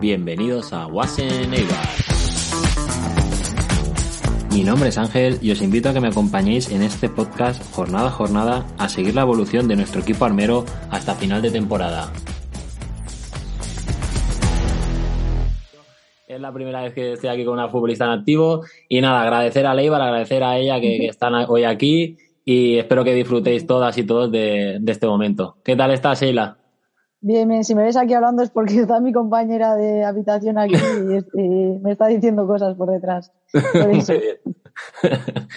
Bienvenidos a Wasen Eibar. Mi nombre es Ángel y os invito a que me acompañéis en este podcast jornada a jornada a seguir la evolución de nuestro equipo armero hasta final de temporada. Es la primera vez que estoy aquí con una futbolista en activo y nada, agradecer a Leibar, agradecer a ella que, que están hoy aquí y espero que disfrutéis todas y todos de, de este momento. ¿Qué tal estás, Sheila? Bien, bien, si me ves aquí hablando es porque está mi compañera de habitación aquí y, y me está diciendo cosas por detrás. Por Muy bien.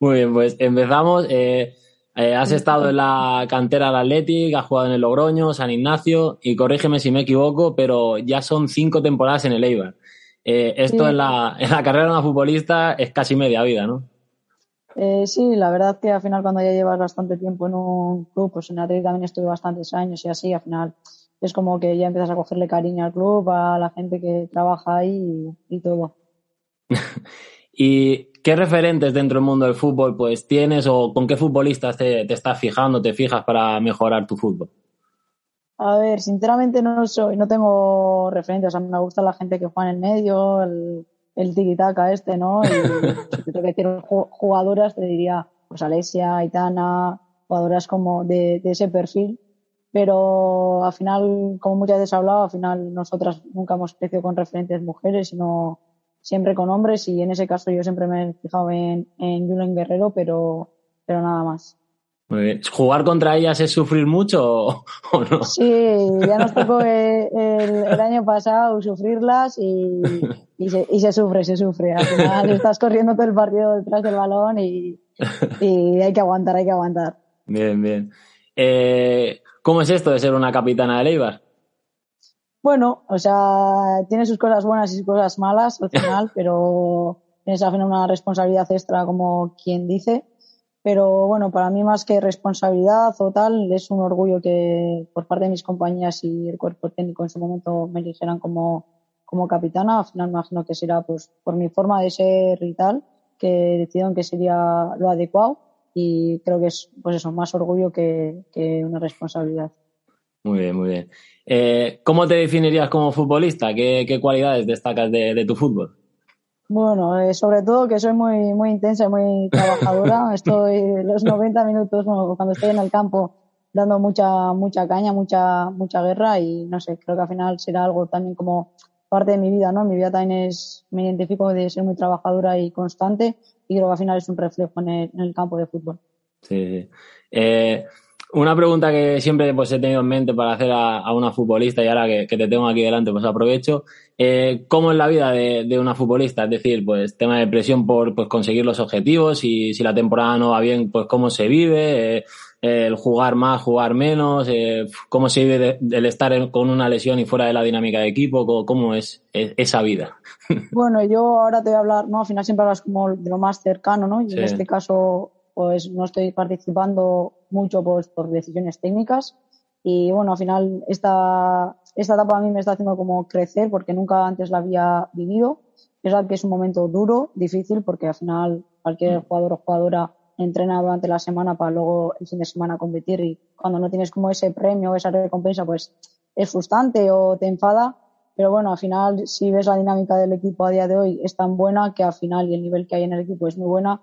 Muy bien, pues empezamos. Eh, eh, has estado en la cantera del Athletic, has jugado en el Logroño, San Ignacio y corrígeme si me equivoco, pero ya son cinco temporadas en el Eibar. Eh, esto Sí. en, la, en la carrera de una futbolista es casi media vida, ¿no? Eh, sí, la verdad que al final cuando ya llevas bastante tiempo en un club, pues en Athletic también estuve bastantes años y así, al final es como que ya empiezas a cogerle cariño al club, a la gente que trabaja ahí y, y todo. ¿Y qué referentes dentro del mundo del fútbol pues tienes o con qué futbolistas te, te estás fijando, te fijas para mejorar tu fútbol? A ver, sinceramente no soy, no tengo referentes, o sea, me gusta la gente que juega en el medio, el, el tiki-taka este, ¿no? Y si te tengo que decir ju- jugadoras, te diría, pues Alesia, Aitana, jugadoras como de, de ese perfil. Pero al final, como muchas veces he hablado, al final nosotras nunca hemos crecido con referentes mujeres, sino siempre con hombres y en ese caso yo siempre me he fijado en, en Julen Guerrero, pero, pero nada más. ¿Jugar contra ellas es sufrir mucho o, o no? Sí, ya nos tocó el, el año pasado sufrirlas y, y, se, y se sufre, se sufre. Al final estás corriendo todo el partido detrás del balón y, y hay que aguantar, hay que aguantar. Bien, bien. Eh, ¿Cómo es esto de ser una capitana de Eibar? Bueno, o sea, tiene sus cosas buenas y sus cosas malas al final, pero tienes al final una responsabilidad extra como quien dice. Pero bueno, para mí más que responsabilidad o tal, es un orgullo que por parte de mis compañías y el cuerpo técnico en su momento me eligieran como, como capitana. Al final imagino que será pues por mi forma de ser y tal, que decidieron que sería lo adecuado y creo que es pues eso, más orgullo que, que una responsabilidad. Muy bien, muy bien. Eh, ¿Cómo te definirías como futbolista? ¿Qué, qué cualidades destacas de, de tu fútbol? Bueno, eh, sobre todo que soy muy, muy intensa y muy trabajadora. Estoy los 90 minutos bueno, cuando estoy en el campo dando mucha, mucha caña, mucha, mucha guerra y no sé, creo que al final será algo también como parte de mi vida, ¿no? Mi vida también es, me identifico de ser muy trabajadora y constante y creo que al final es un reflejo en el, en el campo de fútbol. Sí, sí. Eh, una pregunta que siempre pues, he tenido en mente para hacer a, a una futbolista y ahora que, que, te tengo aquí delante pues aprovecho. Eh, ¿Cómo es la vida de, de, una futbolista? Es decir, pues tema de presión por pues, conseguir los objetivos y si la temporada no va bien, pues cómo se vive, eh, el jugar más, jugar menos, eh, cómo se vive de, el estar con una lesión y fuera de la dinámica de equipo, cómo, cómo es, es, esa vida. Bueno, yo ahora te voy a hablar, ¿no? Al final siempre hablas como de lo más cercano, ¿no? Y sí. en este caso pues no estoy participando mucho pues, por decisiones técnicas y bueno, al final esta, esta etapa a mí me está haciendo como crecer porque nunca antes la había vivido. Es verdad que es un momento duro, difícil, porque al final cualquier jugador o jugadora entrena durante la semana para luego el fin de semana competir y cuando no tienes como ese premio o esa recompensa pues es frustrante o te enfada. Pero bueno, al final si ves la dinámica del equipo a día de hoy es tan buena que al final y el nivel que hay en el equipo es muy buena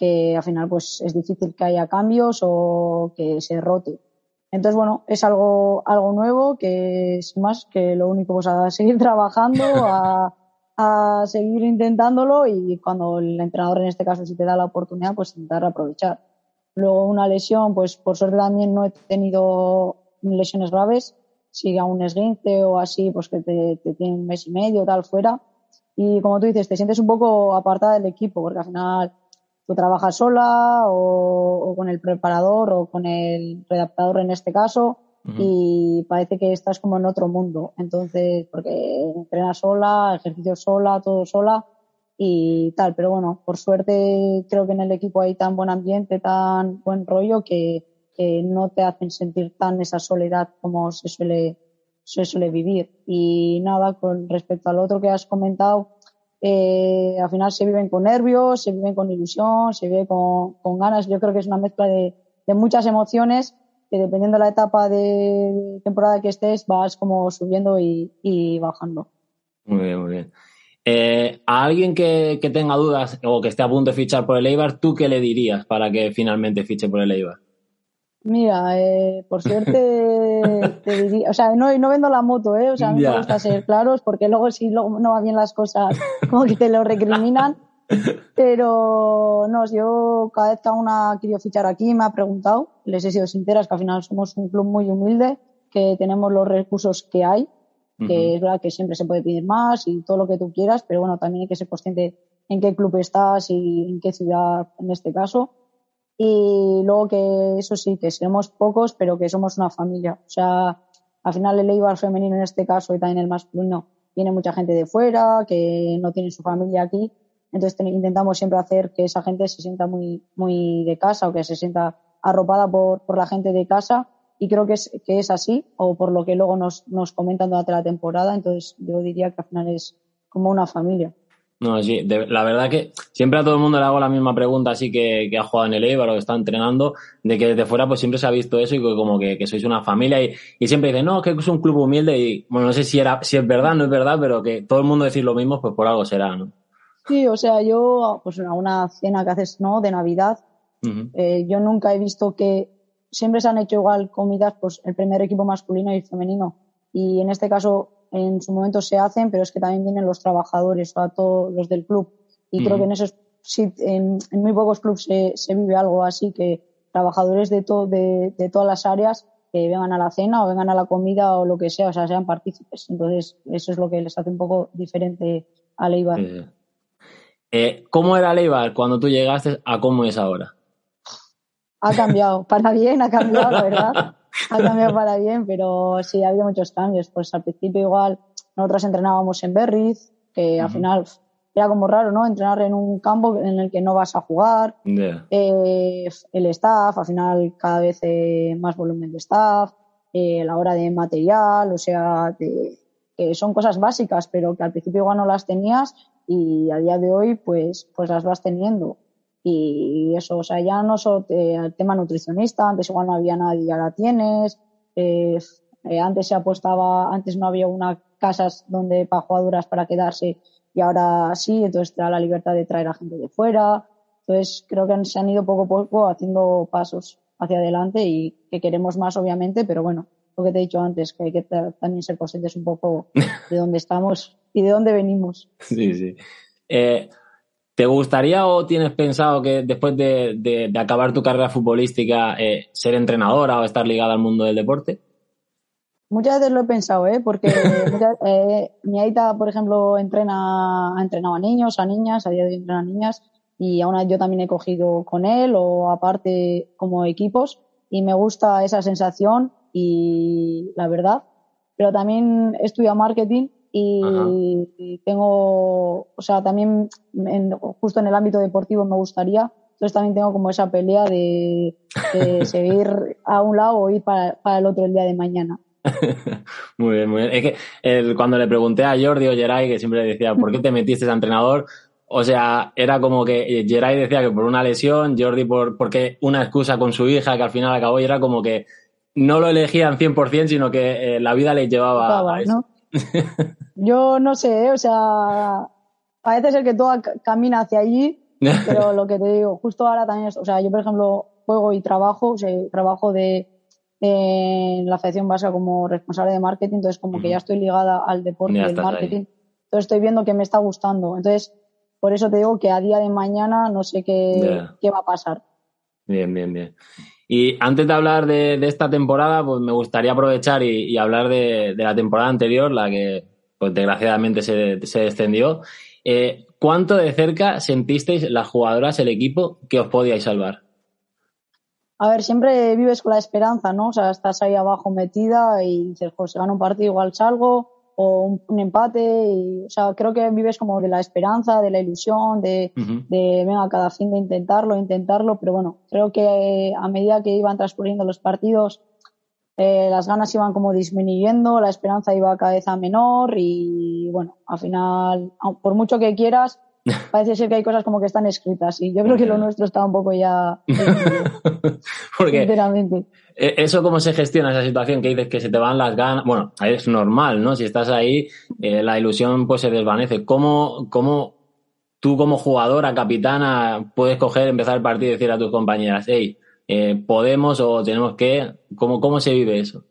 que al final pues es difícil que haya cambios o que se rote. Entonces, bueno, es algo, algo nuevo que es más que lo único pues a seguir trabajando, a, a seguir intentándolo y cuando el entrenador en este caso si te da la oportunidad pues intentar aprovechar. Luego una lesión, pues por suerte también no he tenido lesiones graves, si a un esguince o así, pues que te, te tiene un mes y medio tal fuera. Y como tú dices, te sientes un poco apartada del equipo porque al final tú trabajas sola o, o, con el preparador o con el redactador en este caso uh -huh. y parece que estás como en otro mundo. Entonces, porque entrenas sola, ejercicios sola, todo sola y tal. Pero bueno, por suerte creo que en el equipo hay tan buen ambiente, tan buen rollo que, que no te hacen sentir tan esa soledad como se suele, se suele vivir. Y nada, con respecto al otro que has comentado, eh, al final se viven con nervios, se viven con ilusión, se vive con, ganas. Yo creo que es una mezcla de, muchas emociones que dependiendo de la etapa de temporada que estés, vas como subiendo y, bajando. Muy bien, muy bien. Eh, a alguien que, tenga dudas o que esté a punto de fichar por el Eibar, ¿tú qué le dirías para que finalmente fiche por el Eibar? Mira, eh, por suerte te diría, o sea, no, no vendo la moto, ¿eh? O sea, a mí me gusta ser claros porque luego si luego no va bien las cosas, como que te lo recriminan. Pero no, yo cada vez que una querido fichar aquí me ha preguntado, les he sido sinceras que al final somos un club muy humilde, que tenemos los recursos que hay, que es verdad que siempre se puede pedir más y todo lo que tú quieras, pero bueno, también hay que ser consciente en qué club estás y en qué ciudad en este caso. Y luego que eso sí, que seremos pocos, pero que somos una familia. O sea, al final el Eibar femenino en este caso y también el masculino, viene mucha gente de fuera, que no tiene su familia aquí entonces intentamos siempre hacer que esa gente se sienta muy, muy de casa o que se sienta arropada por, por la gente de casa y creo que es, que es así o por lo que luego nos, nos comentan durante la temporada. Entonces yo diría que al final es como una familia. No, sí, la verdad que siempre a todo el mundo le hago la misma pregunta, así que, que ha jugado en el Eibar o que está entrenando, de que desde fuera pues siempre se ha visto eso y que como que, que sois una familia y, y siempre dicen, no, que es un club humilde y bueno, no sé si era, si es verdad, no es verdad, pero que todo el mundo decir lo mismo, pues por algo será, ¿no? Sí, o sea, yo, pues a una cena que haces, ¿no? De Navidad, eh, yo nunca he visto que siempre se han hecho igual comidas, pues el primer equipo masculino y el femenino. Y en este caso, en su momento se hacen, pero es que también vienen los trabajadores, o todos los del club. Y creo que en esos, sí, en, muy pocos clubes se, se, vive algo así, que trabajadores de, todo de, de todas las áreas que vengan a la cena o vengan a la comida o lo que sea, o sea, sean partícipes. Entonces, eso es lo que les hace un poco diferente a Leibar. Eh, ¿Cómo era Leibar cuando tú llegaste a cómo es ahora? Ha cambiado, para bien ha cambiado, la verdad. Ha cambiado para bien, pero sí, ha habido muchos cambios. Pues al principio igual nosotros entrenábamos en Berriz, que al final era como raro, ¿no? Entrenar en un campo en el que no vas a jugar. Eh, el staff, al final cada vez eh, más volumen de staff, la hora de material, o sea, que son cosas básicas, pero que al principio igual no las tenías y a día de hoy pues, pues las vas teniendo. Y eso, o sea, ya no solo el tema nutricionista, antes igual no había nadie, ya la tienes. Eh, eh, antes se apostaba, antes no había unas casas donde para jugadoras para quedarse y ahora sí, entonces te da la libertad de traer a gente de fuera. Entonces creo que se han ido poco a poco haciendo pasos hacia adelante y que queremos más obviamente, pero bueno, lo que te he dicho antes, que hay que también ser conscientes un poco de dónde estamos y de dónde venimos. Sí, sí. Eh, ¿Te gustaría o tienes pensado que después de, acabar tu carrera futbolística eh, ser entrenadora o estar ligada al mundo del deporte? Muchas veces lo he pensado, ¿eh? porque eh, mi Aita, por ejemplo, entrena, ha entrenado a niños, a niñas, a día de hoy entrena a niñas, y aún yo también he cogido con él o aparte como equipos, y me gusta esa sensación y la verdad, pero también he estudiado marketing y, tengo, o sea, también justo en el ámbito deportivo me gustaría, entonces también tengo como esa pelea de, seguir a un lado o ir para, el otro el día de mañana. muy bien, muy bien. Es que cuando le pregunté a Jordi o Geray, que siempre decía, ¿por qué te metiste a entrenador? O sea, era como que Geray decía que por una lesión, Jordi por porque una excusa con su hija que al final acabó y era como que no lo elegían 100%, sino que eh, la vida les llevaba a eso. Yo no sé, o sea, parece ser que todo camina hacia allí, pero lo que te digo, justo ahora también, es, o sea, yo por ejemplo juego y trabajo, o sea, trabajo de en la Federación Vasca como responsable de marketing, entonces como que ya estoy ligada al deporte y al marketing. Entonces estoy viendo que me está gustando. Entonces, por eso te digo que a día de mañana no sé qué, qué va a pasar. Bien, bien, bien. Y antes de hablar de, esta temporada, pues me gustaría aprovechar y, hablar de, la temporada anterior, la que pues desgraciadamente se, descendió. Eh, ¿Cuánto de cerca sentisteis las jugadoras, el equipo, que os podíais salvar? A ver, siempre vives con la esperanza, ¿no? O sea, estás ahí abajo metida y dices, pues si gano un partido igual salgo, o un, empate. Y, o sea, creo que vives como de la esperanza, de la ilusión, de, de, venga, cada fin de intentarlo, intentarlo. Pero bueno, creo que a medida que iban transcurriendo los partidos, eh, las ganas iban como disminuyendo, la esperanza iba cada vez a menor y bueno, al final, por mucho que quieras, parece ser que hay cosas como que están escritas y yo creo que lo nuestro está un poco ya... Porque e, ¿Eso cómo se gestiona esa situación que dices que se te van las ganas? Bueno, es normal, ¿no? Si estás ahí, eh, la ilusión pues se desvanece. ¿Cómo, ¿Cómo tú como jugadora, capitana, puedes coger, empezar el partido y decir a tus compañeras, hey, eh, podemos o tenemos que... ¿Cómo, cómo se vive eso?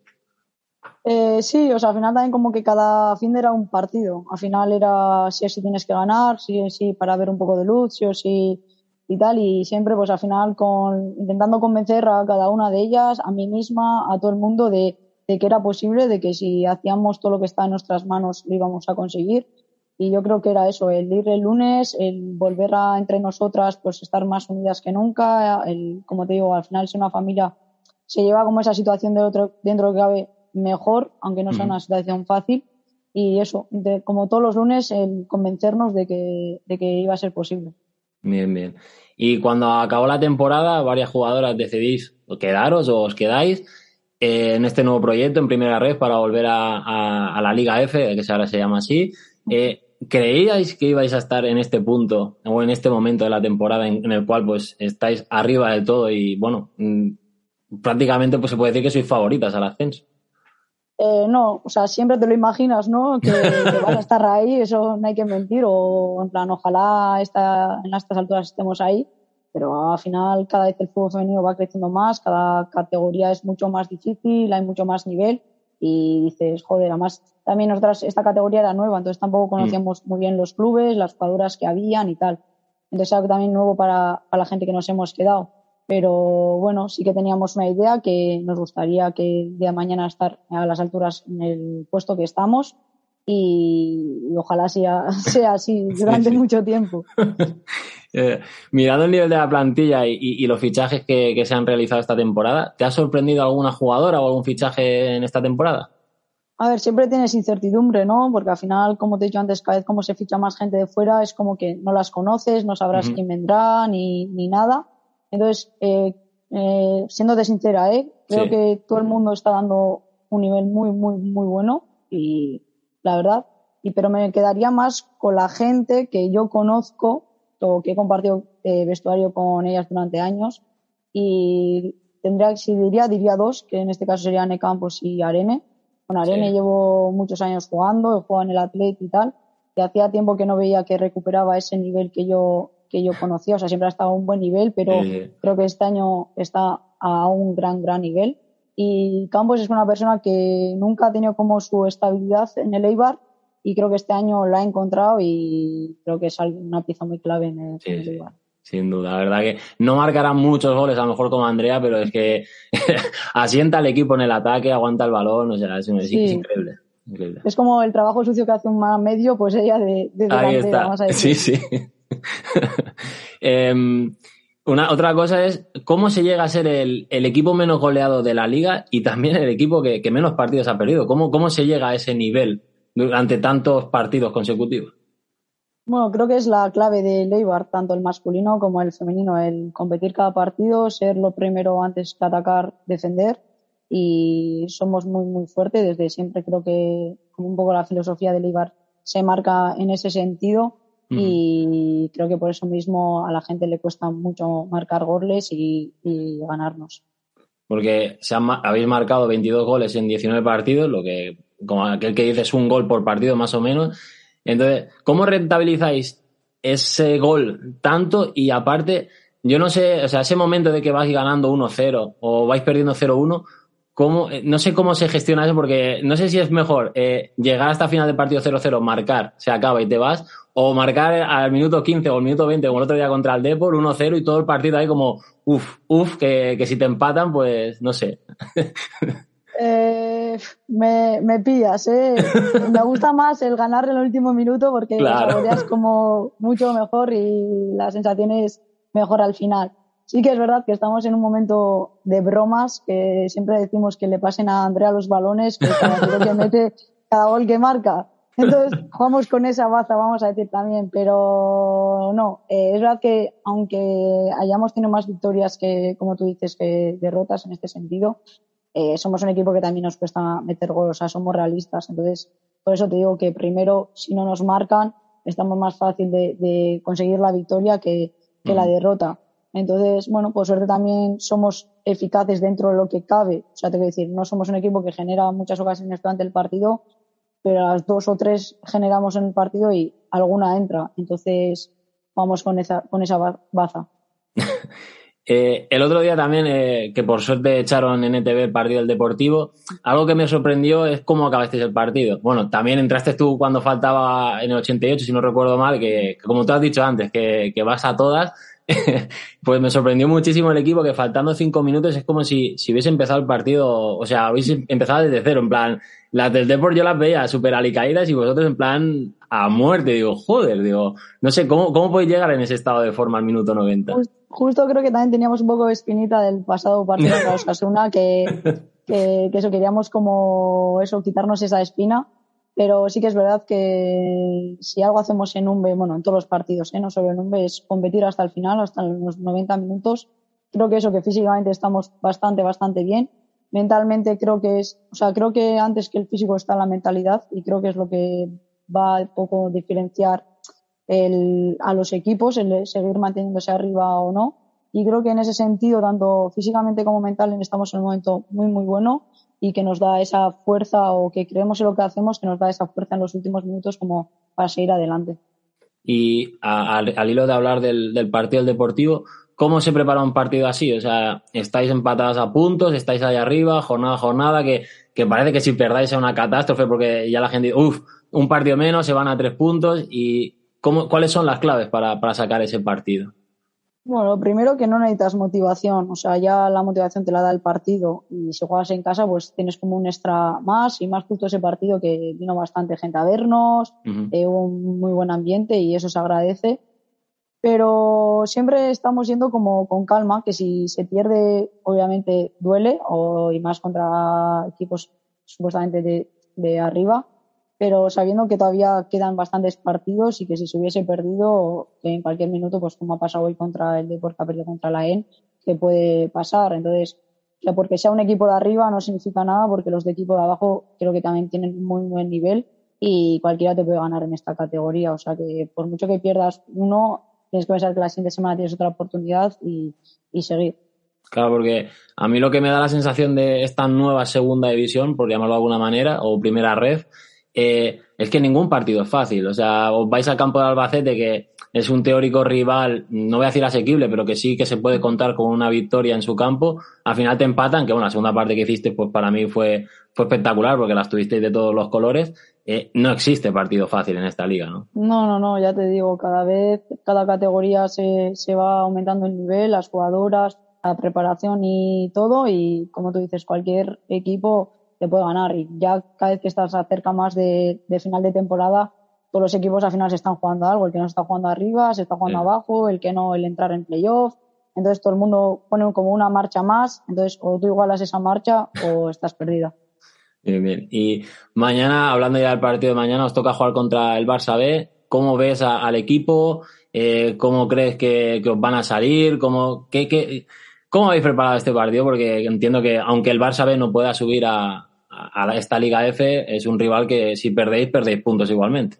Eh, sí, o sea, al final también como que cada fin era un partido. Al final era sí o sí tienes que ganar, o sí para ver un poco de luz, sí o sí y tal. Y siempre, pues al final, con, intentando convencer a cada una de ellas, a mí misma, a todo el mundo, de, de que era posible, de que si hacíamos todo lo que está en nuestras manos, lo íbamos a conseguir. Y yo creo que era eso, el ir el lunes, el volver a entre nosotras, pues estar más unidas que nunca. El, como te digo, al final, si una familia se lleva como esa situación de dentro de que cabe mejor, aunque no sea una situación fácil. Y eso, como todos los lunes, el convencernos de que, de que iba a ser posible. Bien, bien. Y cuando acabó la temporada, varias jugadoras decidís quedaros o os quedáis eh, en este nuevo proyecto en primera red para volver a, a, la Liga F, que ahora se llama así. Eh, ¿Creíais que ibais a estar en este punto o en este momento de la temporada en, el cual pues estáis arriba del todo y bueno, mm, prácticamente pues se puede decir que sois favoritas al ascenso? Eh, no, o sea, siempre te lo imaginas, ¿no? Que, vas a estar ahí, eso no hay que mentir, o en plan, ojalá esta, en estas alturas estemos ahí, pero al final cada vez el fútbol femenino va creciendo más, cada categoría es mucho más difícil, hay mucho más nivel, y dices, joder, además también nosotras, esta categoría era nueva, entonces tampoco mm. conocíamos muy bien los clubes, las jugadoras que habían y tal. Entonces algo también nuevo para, para la gente que nos hemos quedado pero bueno, sí que teníamos una idea que nos gustaría que el día de mañana estar a las alturas en el puesto que estamos y, ojalá sea, sea así durante mucho tiempo. Eh, mirando el nivel de la plantilla y, los fichajes que, se han realizado esta temporada, ¿te ha sorprendido alguna jugadora o algún fichaje en esta temporada? A ver, siempre tienes incertidumbre, ¿no? Porque al final, como te he dicho antes, cada vez como se ficha más gente de fuera, es como que no las conoces, no sabrás quién vendrá ni, ni nada. Entonces, eh, eh, siendo sincera, ¿eh? creo que todo el mundo está dando un nivel muy, muy, muy bueno y la verdad, y pero me quedaría más con la gente que yo conozco o que he compartido eh, vestuario con ellas durante años y tendría, si diría, diría dos, que en este caso serían Campos y Arene. Con Arene llevo muchos años jugando, he jugado en el Atlet y tal, y hacía tiempo que no veía que recuperaba ese nivel que yo que yo conocía. O sea, siempre ha estado a un buen nivel, pero creo que este año está a un gran, gran nivel. Y Campos es una persona que nunca ha tenido como su estabilidad en el Eibar y creo que este año la ha encontrado y creo que es una pieza muy clave en el, Eibar. Sin duda, la verdad que no marcará muchos goles, a lo mejor como Andrea, pero es que asienta al equipo en el ataque, aguanta el balón, o sea, es, increíble, Es como el trabajo sucio que hace un medio, pues ella de, de Ahí está. Sí, sí. Em, una, otra cosa es cómo se llega a ser el, equipo menos goleado de la liga y también el equipo que, menos partidos ha perdido. ¿Cómo, ¿Cómo se llega a ese nivel durante tantos partidos consecutivos? Bueno, creo que es la clave de Leibar, tanto el masculino como el femenino, el competir cada partido, ser lo primero antes que atacar, defender y somos muy, muy fuertes. Desde siempre creo que un poco la filosofía de Leibar se marca en ese sentido y creo que por eso mismo a la gente le cuesta mucho marcar goles y, ganarnos. Porque se habéis marcado 22 goles en 19 partidos, lo que, como aquel que dice, es un gol por partido más o menos. Entonces, ¿cómo rentabilizáis ese gol tanto? Y aparte, yo no sé, o sea, ese momento de que vais ganando 1-0 o vais perdiendo 0-1, ¿Cómo, no sé cómo se gestiona eso porque no sé si es mejor eh, llegar hasta final del partido 0-0, marcar, se acaba y te vas, o marcar al minuto 15 o al minuto 20 como el otro día contra el Depor 1-0 y todo el partido ahí como uff, uff, que, que, si te empatan pues no sé. Eh, me, me pillas, ¿eh? me gusta más el ganar en el último minuto porque claro. es como mucho mejor y la sensación es mejor al final. Sí que es verdad que estamos en un momento de bromas, que siempre decimos que le pasen a Andrea los balones, que cada que mete, cada gol que marca. Entonces jugamos con esa baza, vamos a decir también, pero no, eh, es verdad que aunque hayamos tenido más victorias que, como tú dices, que derrotas en este sentido, eh, somos un equipo que también nos cuesta meter goles, o sea, somos realistas. Entonces, por eso te digo que primero, si no nos marcan, estamos más fácil de, conseguir la victoria que, la derrota. Entonces, bueno, por suerte también somos eficaces dentro de lo que cabe. O sea, te quiero decir, no somos un equipo que genera muchas ocasiones durante el partido, pero las dos o tres generamos en el partido y alguna entra. Entonces, vamos con esa, con esa baza. Eh, el otro día también, eh, que por suerte echaron en ETV el partido del Deportivo, algo que me sorprendió es cómo acabaste el partido. Bueno, también entraste tú cuando faltaba en el 88, si no recuerdo mal, que, como tú has dicho antes, que, que vas a todas. pues me sorprendió muchísimo el equipo que faltando cinco minutos es como si, si hubiese empezado el partido, o sea, hubiese empezado desde cero, en plan, las del Deport yo las veía súper alicaídas y vosotros en plan a muerte, digo, joder, digo, no sé, ¿cómo, cómo podéis llegar en ese estado de forma al minuto 90? Justo, creo que también teníamos un poco de espinita del pasado partido de Osasuna, que, que, que eso, queríamos como eso, quitarnos esa espina pero sí que es verdad que si algo hacemos en UMBE, bueno, en todos los partidos, ¿eh? no solo en UMBE, es competir hasta el final, hasta los 90 minutos. Creo que eso, que físicamente estamos bastante, bastante bien. Mentalmente creo que es, o sea, creo que antes que el físico está la mentalidad y creo que es lo que va a poco diferenciar el, a los equipos, el seguir manteniéndose arriba o no. Y creo que en ese sentido, tanto físicamente como mentalmente, estamos en un momento muy, muy bueno y que nos da esa fuerza o que creemos en lo que hacemos, que nos da esa fuerza en los últimos minutos como para seguir adelante. Y al hilo de hablar del, partido del Deportivo, ¿cómo se prepara un partido así? O sea, estáis empatadas a puntos, estáis ahí arriba, jornada a jornada, que, que parece que si perdáis es una catástrofe porque ya la gente dice, uff, un partido menos, se van a tres puntos. ¿Y cómo, cuáles son las claves para, para sacar ese partido? Bueno, lo primero que no necesitas motivación, o sea, ya la motivación te la da el partido y si juegas en casa pues tienes como un extra más y más justo ese partido que vino bastante gente a vernos, eh, hubo un muy buen ambiente y eso se agradece. Pero siempre estamos yendo como con calma, que si se pierde obviamente duele o, y más contra equipos supuestamente de, de arriba, pero sabiendo que todavía quedan bastantes partidos y que si se hubiese perdido, en cualquier minuto, pues como ha pasado hoy contra el Deportivo que ha perdido contra la EN, que puede pasar. Entonces, que porque sea un equipo de arriba no significa nada, porque los de equipo de abajo creo que también tienen muy buen nivel y cualquiera te puede ganar en esta categoría. O sea que por mucho que pierdas uno, tienes que pensar que la siguiente semana tienes otra oportunidad y, y seguir. Claro, porque a mí lo que me da la sensación de esta nueva segunda división, por llamarlo de alguna manera, o primera red, eh, es que ningún partido es fácil. O sea, os vais al campo de Albacete, que es un teórico rival, no voy a decir asequible, pero que sí que se puede contar con una victoria en su campo. Al final te empatan, que bueno, la segunda parte que hiciste, pues para mí fue, fue espectacular, porque las tuvisteis de todos los colores. Eh, no existe partido fácil en esta liga, ¿no? No, no, no, ya te digo, cada vez, cada categoría se, se va aumentando el nivel, las jugadoras, la preparación y todo, y como tú dices, cualquier equipo te puede ganar. Y ya cada vez que estás cerca más de, final de temporada, todos los equipos al final se están jugando algo. El que no está jugando arriba, se está jugando abajo, el que no, el entrar en playoff. Entonces todo el mundo pone como una marcha más. Entonces o tú igualas esa marcha o estás perdida. Bien, bien. Y mañana, hablando ya del partido de mañana, os toca jugar contra el Barça B. ¿Cómo ves al equipo? Eh, ¿Cómo crees que, os van a salir? ¿Cómo, qué, ¿Cómo habéis preparado este partido? Porque entiendo que aunque el Barça B no pueda subir a, a esta Liga F es un rival que si perdéis, perdéis puntos igualmente.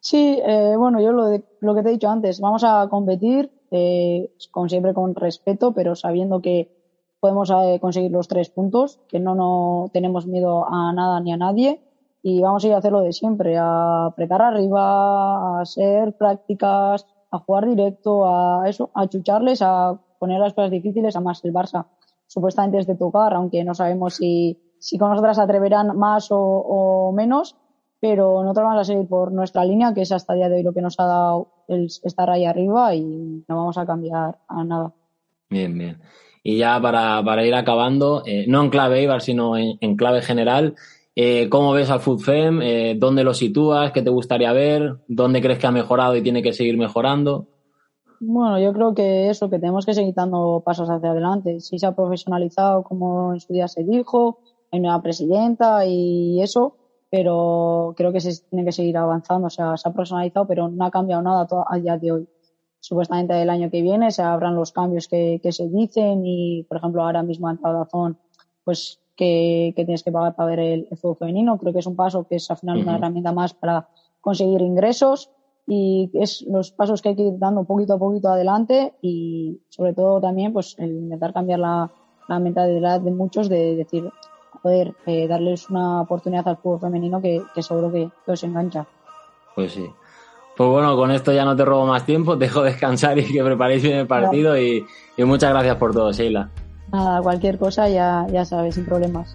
Sí, eh, bueno, yo lo, lo que te he dicho antes, vamos a competir, eh, con siempre con respeto, pero sabiendo que podemos eh, conseguir los tres puntos, que no, no tenemos miedo a nada ni a nadie y vamos a ir a hacer lo de siempre, a apretar arriba, a hacer prácticas, a jugar directo, a eso, a chucharles, a poner las cosas difíciles, a más el Barça supuestamente es de tocar, aunque no sabemos si si con nosotras atreverán más o, menos, pero nosotros vamos a seguir por nuestra línea, que es hasta el día de hoy lo que nos ha dado el estar ahí arriba y no vamos a cambiar a nada. Bien, bien. Y ya para, para ir acabando, eh, no en clave Ibar, sino en, clave general, eh, ¿cómo ves al FUTFEM? Eh, ¿Dónde lo sitúas? ¿Qué te gustaría ver? ¿Dónde crees que ha mejorado y tiene que seguir mejorando? Bueno, yo creo que eso, que tenemos que seguir dando pasos hacia adelante. Si se ha profesionalizado, como en su día se dijo, hay nueva presidenta y eso, pero creo que se tiene que seguir avanzando. O sea, se ha personalizado, pero no ha cambiado nada a día de hoy. Supuestamente el año que viene se habrán los cambios que, que se dicen y, por ejemplo, ahora mismo en Dazón, pues que, que, tienes que pagar para ver el, fútbol femenino. Creo que es un paso que es al final una herramienta más para conseguir ingresos y es los pasos que hay que ir dando poquito a poquito adelante y sobre todo también pues el intentar cambiar la, la mentalidad de muchos de decir poder eh, darles una oportunidad al fútbol femenino que, que seguro que, que os engancha. Pues sí. Pues bueno, con esto ya no te robo más tiempo, te dejo descansar y que preparéis bien el partido y, y, muchas gracias por todo, Sheila. Nada, cualquier cosa ya, ya sabes, sin problemas.